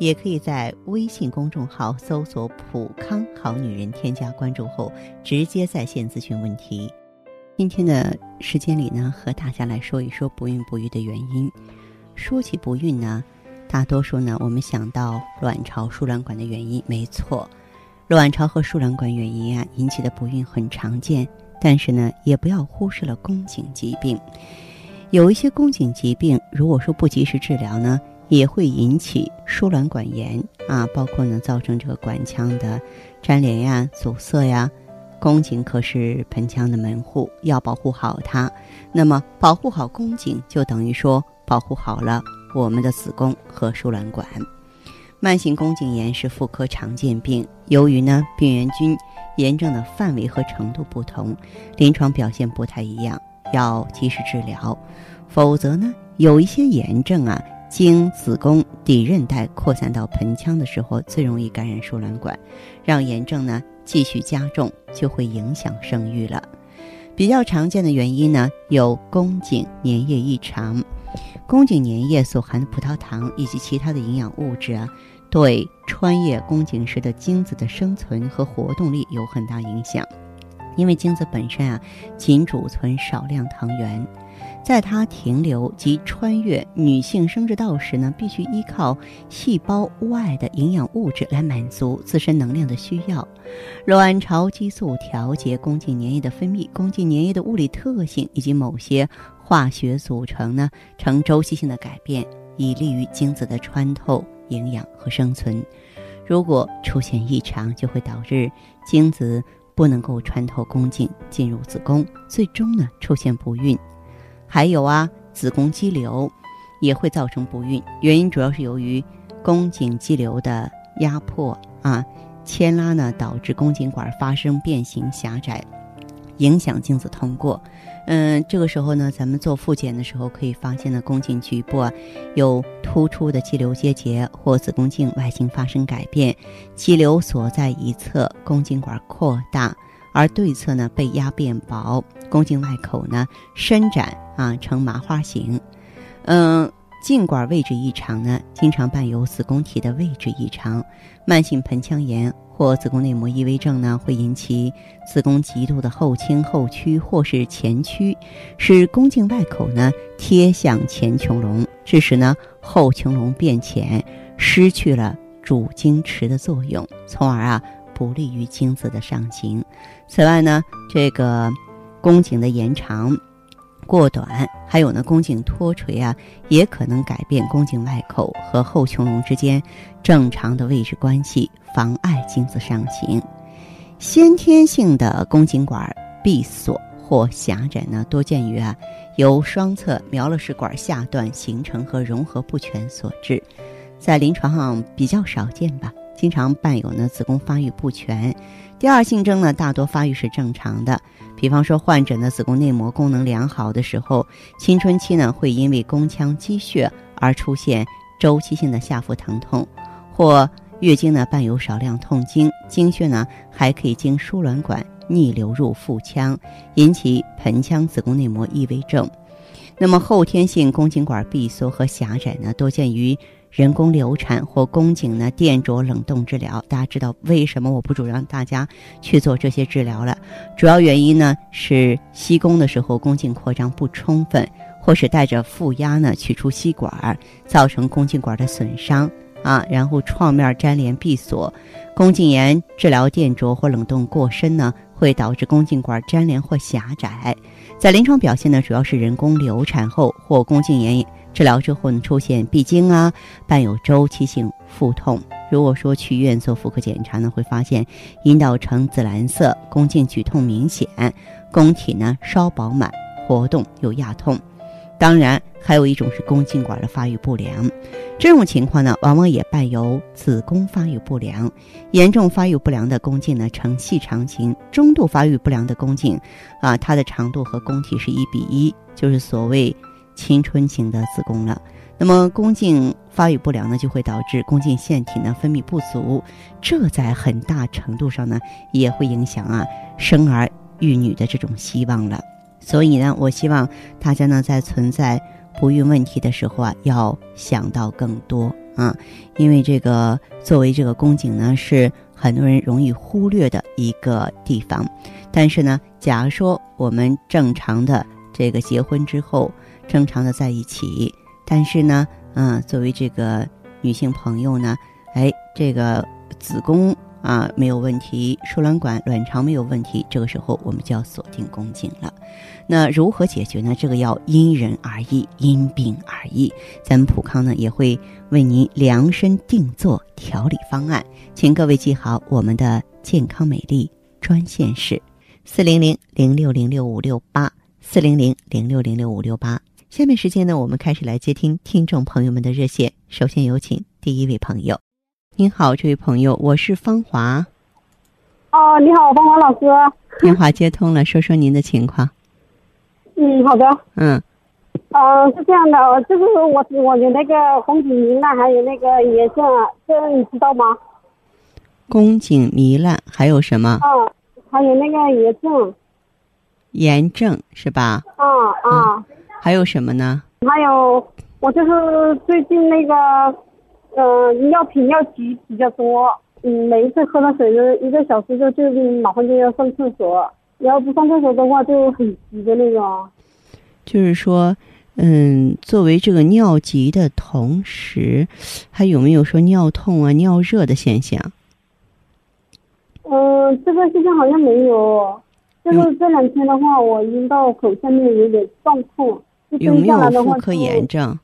也可以在微信公众号搜索“普康好女人”，添加关注后直接在线咨询问题。今天的时间里呢，和大家来说一说不孕不育的原因。说起不孕呢，大多数呢我们想到卵巢、输卵管的原因，没错。卵巢和输卵管原因啊引起的不孕很常见，但是呢，也不要忽视了宫颈疾病。有一些宫颈疾病，如果说不及时治疗呢，也会引起输卵管炎啊，包括呢造成这个管腔的粘连呀、阻塞呀。宫颈可是盆腔的门户，要保护好它。那么，保护好宫颈，就等于说保护好了我们的子宫和输卵管。慢性宫颈炎是妇科常见病，由于呢病原菌炎症的范围和程度不同，临床表现不太一样，要及时治疗。否则呢，有一些炎症啊，经子宫底韧带扩散到盆腔的时候，最容易感染输卵管，让炎症呢继续加重，就会影响生育了。比较常见的原因呢，有宫颈粘液异常。宫颈粘液所含的葡萄糖以及其他的营养物质啊，对穿越宫颈时的精子的生存和活动力有很大影响。因为精子本身啊，仅储存少量糖原，在它停留及穿越女性生殖道时呢，必须依靠细胞外的营养物质来满足自身能量的需要。卵巢激素调节宫颈粘液的分泌，宫颈粘液的物理特性以及某些。化学组成呢呈周期性的改变，以利于精子的穿透、营养和生存。如果出现异常，就会导致精子不能够穿透宫颈进入子宫，最终呢出现不孕。还有啊，子宫肌瘤也会造成不孕，原因主要是由于宫颈肌瘤的压迫啊牵拉呢，导致宫颈管发生变形狭窄，影响精子通过。嗯，这个时候呢，咱们做复检的时候可以发现呢，宫颈局部啊有突出的肌瘤结节或子宫颈外形发生改变，肌瘤所在一侧宫颈管扩大，而对侧呢被压变薄，宫颈外口呢伸展啊呈麻花形。嗯，颈管位置异常呢，经常伴有子宫体的位置异常，慢性盆腔炎。或子宫内膜异位症呢，会引起子宫极度的后倾、后屈或是前屈，使宫颈外口呢贴向前穹隆，致使呢后穹隆变浅，失去了主经池的作用，从而啊不利于精子的上行。此外呢，这个宫颈的延长。过短，还有呢，宫颈脱垂啊，也可能改变宫颈外口和后穹隆之间正常的位置关系，妨碍精子上行。先天性的宫颈管闭锁或狭窄呢，多见于啊由双侧苗勒氏管下段形成和融合不全所致，在临床上比较少见吧，经常伴有呢子宫发育不全。第二性征呢，大多发育是正常的。比方说，患者呢子宫内膜功能良好的时候，青春期呢会因为宫腔积血而出现周期性的下腹疼痛，或月经呢伴有少量痛经，经血呢还可以经输卵管逆流入腹腔，引起盆腔子宫内膜异位症。那么后天性宫颈管闭缩和狭窄呢，多见于。人工流产或宫颈呢电灼冷冻治疗，大家知道为什么我不主张大家去做这些治疗了？主要原因呢是吸宫的时候宫颈扩张不充分，或是带着负压呢取出吸管，造成宫颈管的损伤啊，然后创面粘连闭锁。宫颈炎治疗电灼或冷冻过深呢，会导致宫颈管粘连或狭窄。在临床表现呢，主要是人工流产后或宫颈炎。治疗之后呢，出现闭经啊，伴有周期性腹痛。如果说去医院做妇科检查呢，会发现阴道呈紫蓝色，宫颈剧痛明显，宫体呢稍饱满，活动有压痛。当然，还有一种是宫颈管的发育不良，这种情况呢，往往也伴有子宫发育不良。严重发育不良的宫颈呢，呈细长型；中度发育不良的宫颈，啊，它的长度和宫体是一比一，就是所谓青春型的子宫了。那么宫颈发育不良呢，就会导致宫颈腺体呢分泌不足，这在很大程度上呢也会影响啊生儿育女的这种希望了。所以呢，我希望大家呢在存在不孕问题的时候啊，要想到更多啊，因为这个作为这个宫颈呢是很多人容易忽略的一个地方。但是呢，假如说我们正常的这个结婚之后，正常的在一起。但是呢，嗯，作为这个女性朋友呢，哎，这个子宫啊没有问题，输卵管、卵巢没有问题，这个时候我们就要锁定宫颈了。那如何解决呢？这个要因人而异，因病而异。咱们普康呢也会为您量身定做调理方案，请各位记好我们的健康美丽专线是四零零零六零六五六八四零零零六零六五六八。下面时间呢，我们开始来接听听众朋友们的热线。首先有请第一位朋友。您好，这位朋友，我是芳华。哦，你好，芳华老师。电话接通了，说说您的情况。嗯，好的。嗯。呃，是这样的，就是我我的那个宫颈糜烂，还有那个炎症，这你知道吗？宫颈糜烂还有什么？嗯，还有那个炎症。炎症是吧？啊啊。还有什么呢？还有，我就是最近那个，呃，尿频尿急比较多。嗯，每一次喝了水就一个小时就就马上就要上厕所，要不上厕所的话就很急的那种。就是说，嗯，作为这个尿急的同时，还有没有说尿痛啊、尿热的现象？嗯，这个现象好像没有。就是这两天的话，我阴道口下面有点胀痛。有没有妇科炎症？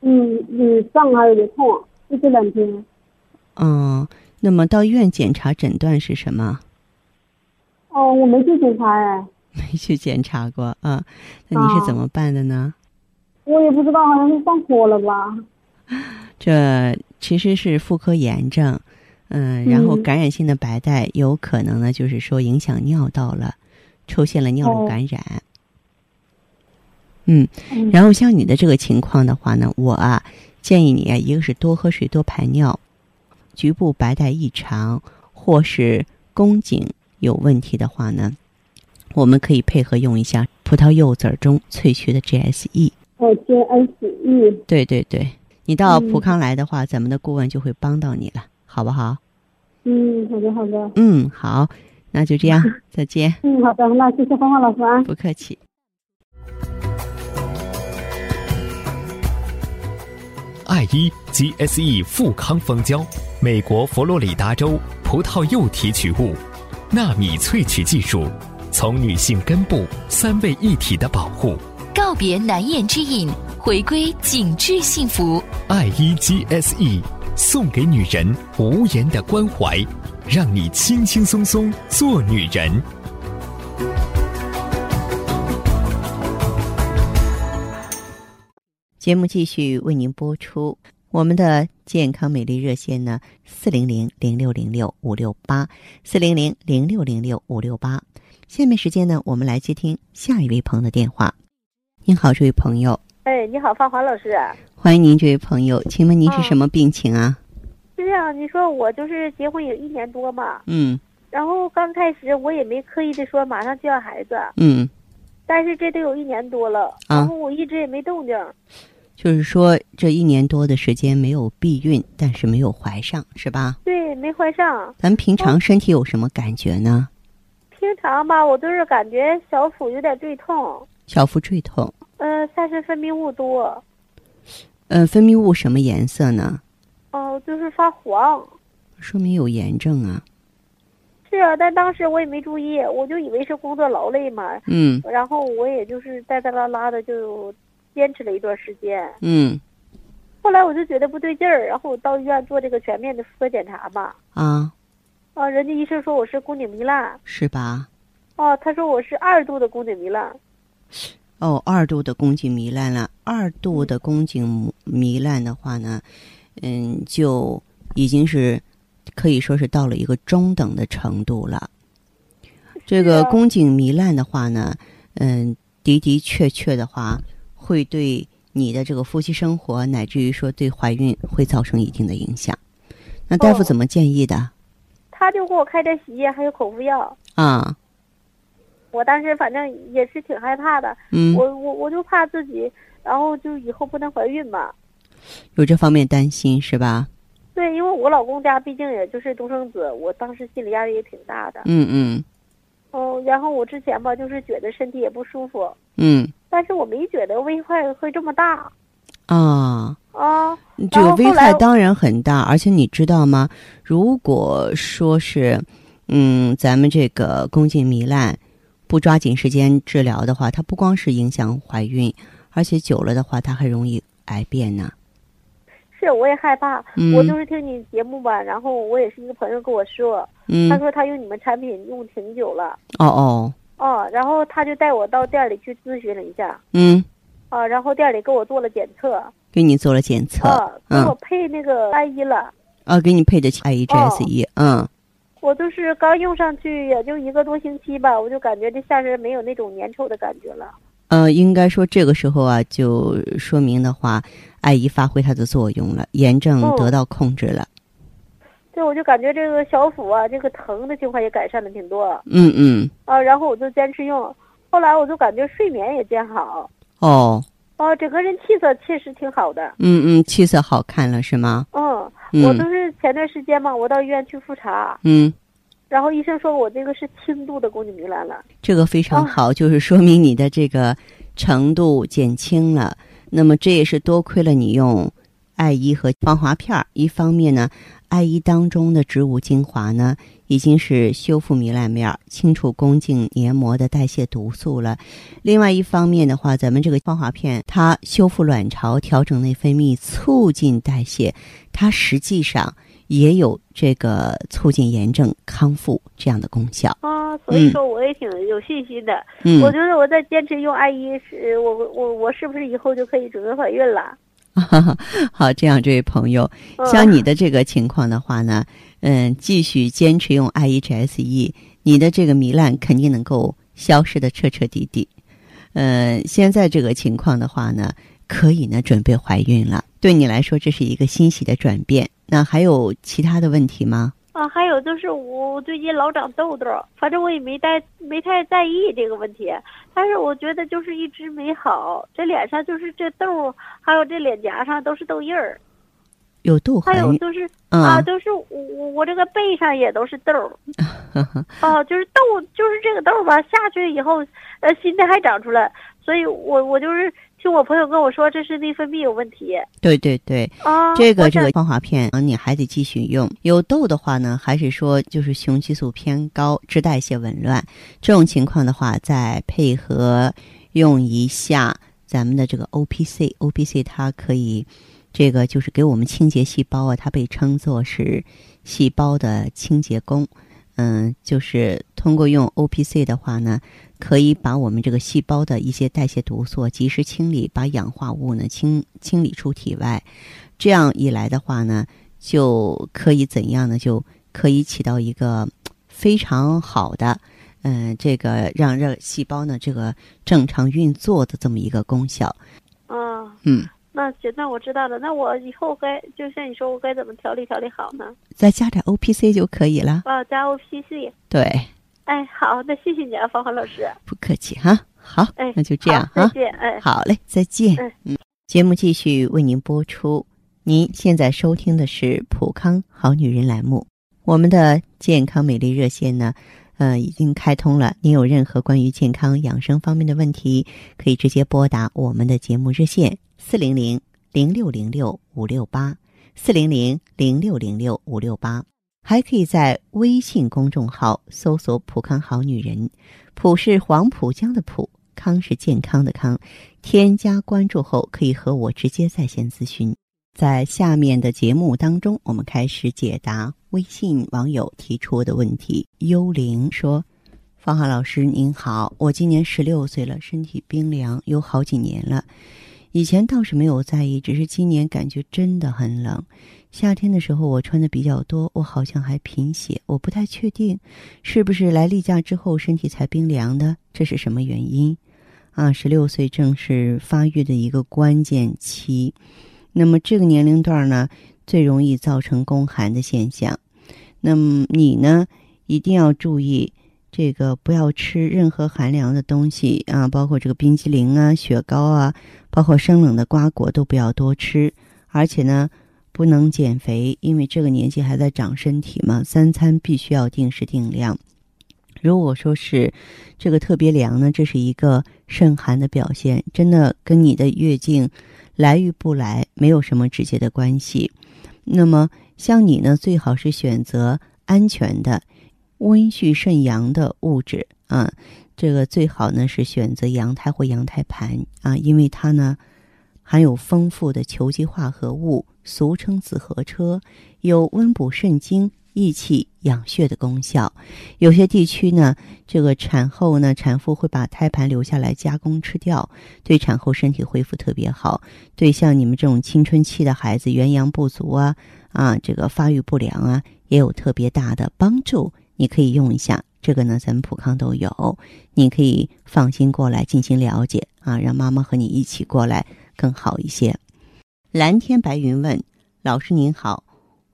嗯，有胀还有点痛，就这两天。嗯，那么到医院检查诊断是什么？哦，我没去检查哎。没去检查过啊？那你是怎么办的呢？我也不知道，好像是上火了吧。这其实是妇科炎症，嗯，然后感染性的白带有可能呢，就是说影响尿道了，出现了尿路感染。嗯，然后像你的这个情况的话呢，我啊建议你啊，一个是多喝水、多排尿，局部白带异常或是宫颈有问题的话呢，我们可以配合用一下葡萄柚子中萃取的 GSE。哦，GSE。对对对，你到普康来的话，咱们的顾问就会帮到你了，好不好？嗯，好的好的。嗯，好，那就这样，再见。嗯，好的，那谢谢芳芳老师啊。不客气。爱伊 GSE 富康蜂胶，美国佛罗里达州葡萄柚提取物，纳米萃取技术，从女性根部三位一体的保护，告别难言之隐，回归紧致幸福。爱伊 GSE 送给女人无言的关怀，让你轻轻松松做女人。节目继续为您播出，我们的健康美丽热线呢，四零零零六零六五六八，四零零零六零六五六八。下面时间呢，我们来接听下一位朋友的电话。您好，这位朋友。哎，你好，芳华老师。欢迎您，这位朋友，请问您是什么病情啊？是这样，你说我就是结婚有一年多嘛。嗯。然后刚开始我也没刻意的说马上就要孩子。嗯。但是这都有一年多了，然后我一直也没动静。就是说，这一年多的时间没有避孕，但是没有怀上，是吧？对，没怀上。咱平常身体有什么感觉呢？平常吧，我都是感觉小腹有点坠痛。小腹坠痛。呃，但是分泌物多。呃，分泌物什么颜色呢？哦，就是发黄。说明有炎症啊。是啊，但当时我也没注意，我就以为是工作劳累嘛。嗯。然后我也就是带带拉拉的就。坚持了一段时间，嗯，后来我就觉得不对劲儿，然后我到医院做这个全面的妇科检查嘛，啊，啊，人家医生说我是宫颈糜烂，是吧？哦，他说我是二度的宫颈糜烂，哦，二度的宫颈糜烂了。二度的宫颈糜烂的话呢，嗯，就已经是可以说是到了一个中等的程度了。这个宫颈糜烂的话呢，嗯，的的确确的话，会对你的这个夫妻生活，乃至于说对怀孕会造成一定的影响。那大夫怎么建议的？他就给我开点洗液，还有口服药。啊。我当时反正也是挺害怕的。嗯。我我我就怕自己，然后就以后不能怀孕嘛。有这方面担心是吧？对，因为我老公家毕竟也就是独生子，我当时心理压力也挺大的。嗯嗯。哦，然后我之前吧，就是觉得身体也不舒服。嗯。但是我没觉得危害会这么大。啊。啊。这个危害当然很大，而且你知道吗？如果说是，嗯，咱们这个宫颈糜烂不抓紧时间治疗的话，它不光是影响怀孕，而且久了的话，它还容易癌变呢。是，我也害怕。我就是听你节目吧，然后我也是一个朋友跟我说，他说他用你们产品用挺久了。哦哦。哦，然后他就带我到店里去咨询了一下。嗯。啊，然后店里给我做了检测。给你做了检测。给我配那个 I 一了。啊，给你配的 I 一 G S 一，嗯。我就是刚用上去也就一个多星期吧，我就感觉这下身没有那种粘稠的感觉了。呃，应该说这个时候啊，就说明的话，艾姨发挥它的作用了，炎症得到控制了。对，我就感觉这个小腹啊，这个疼的情况也改善的挺多。嗯嗯。啊，然后我就坚持用，后来我就感觉睡眠也变好。哦。哦，整个人气色确实挺好的。嗯嗯，气色好看了是吗？嗯。我都是前段时间嘛，我到医院去复查，嗯，然后医生说我这个是轻度的宫颈糜烂了。这个非常好，就是说明你的这个程度减轻了。那么这也是多亏了你用艾依和芳华片儿。一方面呢，艾依当中的植物精华呢。已经是修复糜烂面、清除宫颈黏膜的代谢毒素了。另外一方面的话，咱们这个芳华片，它修复卵巢、调整内分泌、促进代谢，它实际上也有这个促进炎症康复这样的功效。啊，所以说我也挺有信心的。嗯，我觉得我在坚持用艾依，是我我我是不是以后就可以准备怀孕了？好，这样这位朋友，像你的这个情况的话呢？嗯，继续坚持用 I E G S E，你的这个糜烂肯定能够消失的彻彻底底。嗯，现在这个情况的话呢，可以呢准备怀孕了。对你来说，这是一个欣喜的转变。那还有其他的问题吗？啊，还有就是我最近老长痘痘，反正我也没带没太在意这个问题，但是我觉得就是一直没好，这脸上就是这痘，还有这脸颊上都是痘印儿。有痘痕，还有就是啊，就是我我这个背上也都是痘儿，哦，就是痘，就是这个痘吧，下去以后，呃，新的还长出来，所以我我就是听我朋友跟我说，这是内分泌有问题。对对对，啊，这个这个芳华片，你还得继续用。有痘的话呢，还是说就是雄激素偏高，脂代谢紊乱，这种情况的话，再配合用一下咱们的这个 O P C，O P C 它可以。这个就是给我们清洁细胞啊，它被称作是细胞的清洁工。嗯，就是通过用 O P C 的话呢，可以把我们这个细胞的一些代谢毒素及时清理，把氧化物呢清清理出体外。这样一来的话呢，就可以怎样呢？就可以起到一个非常好的，嗯，这个让让细胞呢这个正常运作的这么一个功效。嗯，嗯。那行，那我知道了。那我以后该就像你说，我该怎么调理调理好呢？再加点 O P C 就可以了。啊，加 O P C。对。哎，好，那谢谢你啊，芳华老师。不客气哈。好，哎，那就这样哈。再见，哎。好嘞，再见。嗯。节目继续为您播出。您现在收听的是《普康好女人》栏目。我们的健康美丽热线呢，呃，已经开通了。您有任何关于健康养生方面的问题，可以直接拨打我们的节目热线。四零零零六零六五六八，四零零零六零六五六八，还可以在微信公众号搜索“浦康好女人”，浦是黄浦江的浦，康是健康的康。添加关注后，可以和我直接在线咨询。在下面的节目当中，我们开始解答微信网友提出的问题。幽灵说：“方华老师您好，我今年十六岁了，身体冰凉有好几年了。以前倒是没有在意，只是今年感觉真的很冷。夏天的时候我穿的比较多，我好像还贫血，我不太确定是不是来例假之后身体才冰凉的，这是什么原因？啊，十六岁正是发育的一个关键期，那么这个年龄段呢，最容易造成宫寒的现象。那么你呢，一定要注意。这个不要吃任何寒凉的东西啊，包括这个冰激凌啊、雪糕啊，包括生冷的瓜果都不要多吃。而且呢，不能减肥，因为这个年纪还在长身体嘛。三餐必须要定时定量。如果说是这个特别凉呢，这是一个肾寒的表现，真的跟你的月经来与不来没有什么直接的关系。那么像你呢，最好是选择安全的。温煦肾阳的物质啊，这个最好呢是选择羊胎或羊胎盘啊，因为它呢含有丰富的球基化合物，俗称紫河车，有温补肾精、益气养血的功效。有些地区呢，这个产后呢，产妇会把胎盘留下来加工吃掉，对产后身体恢复特别好。对像你们这种青春期的孩子，元阳不足啊啊，这个发育不良啊，也有特别大的帮助。你可以用一下这个呢，咱们普康都有，你可以放心过来进行了解啊，让妈妈和你一起过来更好一些。蓝天白云问老师您好，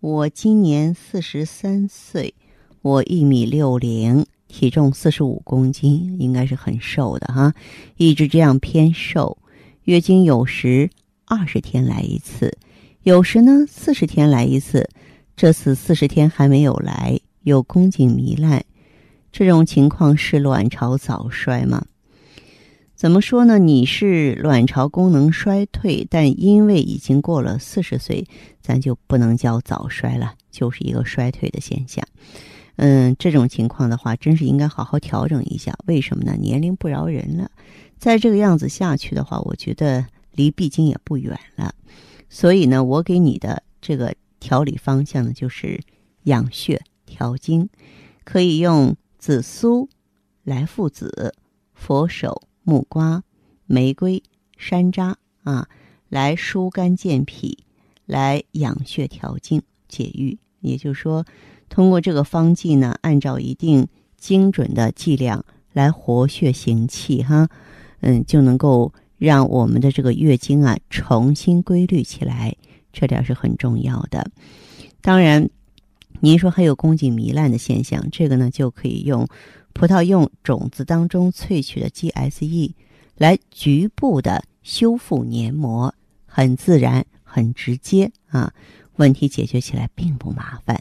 我今年四十三岁，我一米六零，体重四十五公斤，应该是很瘦的哈，一直这样偏瘦，月经有时二十天来一次，有时呢四十天来一次，这次四十天还没有来。有宫颈糜烂，这种情况是卵巢早衰吗？怎么说呢？你是卵巢功能衰退，但因为已经过了四十岁，咱就不能叫早衰了，就是一个衰退的现象。嗯，这种情况的话，真是应该好好调整一下。为什么呢？年龄不饶人了，再这个样子下去的话，我觉得离闭经也不远了。所以呢，我给你的这个调理方向呢，就是养血。调经可以用紫苏、来附子、佛手、木瓜、玫瑰、山楂啊，来疏肝健脾，来养血调经解郁。也就是说，通过这个方剂呢，按照一定精准的剂量来活血行气，哈，嗯，就能够让我们的这个月经啊重新规律起来，这点是很重要的。当然。您说还有宫颈糜烂的现象，这个呢就可以用葡萄柚种子当中萃取的 GSE 来局部的修复黏膜，很自然、很直接啊，问题解决起来并不麻烦。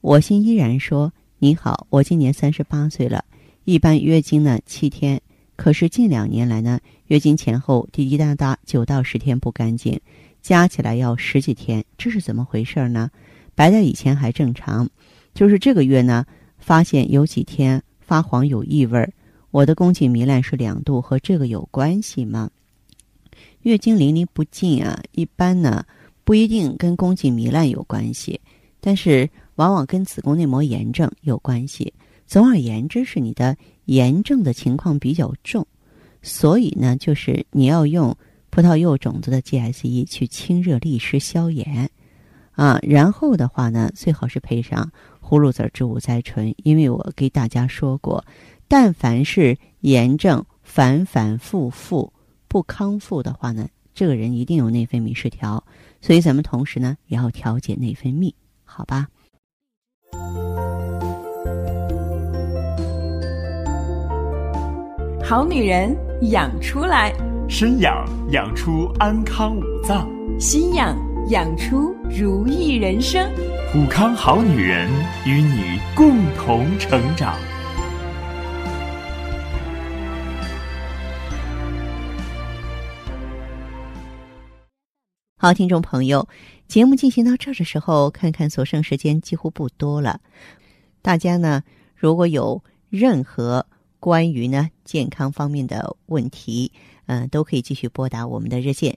我心依然说：“你好，我今年三十八岁了，一般月经呢七天，可是近两年来呢，月经前后滴滴答答九到十天不干净，加起来要十几天，这是怎么回事呢？”白带以前还正常，就是这个月呢，发现有几天发黄有异味儿。我的宫颈糜烂是两度，和这个有关系吗？月经淋漓不尽啊，一般呢不一定跟宫颈糜烂有关系，但是往往跟子宫内膜炎症有关系。总而言之，是你的炎症的情况比较重，所以呢，就是你要用葡萄柚种子的 GSE 去清热利湿消炎。啊，然后的话呢，最好是配上葫芦籽植物甾醇，因为我给大家说过，但凡是炎症反反复复不康复的话呢，这个人一定有内分泌失调，所以咱们同时呢也要调节内分泌，好吧？好女人养出来，身养养出安康五脏，心养。养出如意人生，普康好女人与你共同成长。好，听众朋友，节目进行到这儿的时候，看看所剩时间几乎不多了。大家呢，如果有任何关于呢健康方面的问题，嗯，都可以继续拨打我们的热线。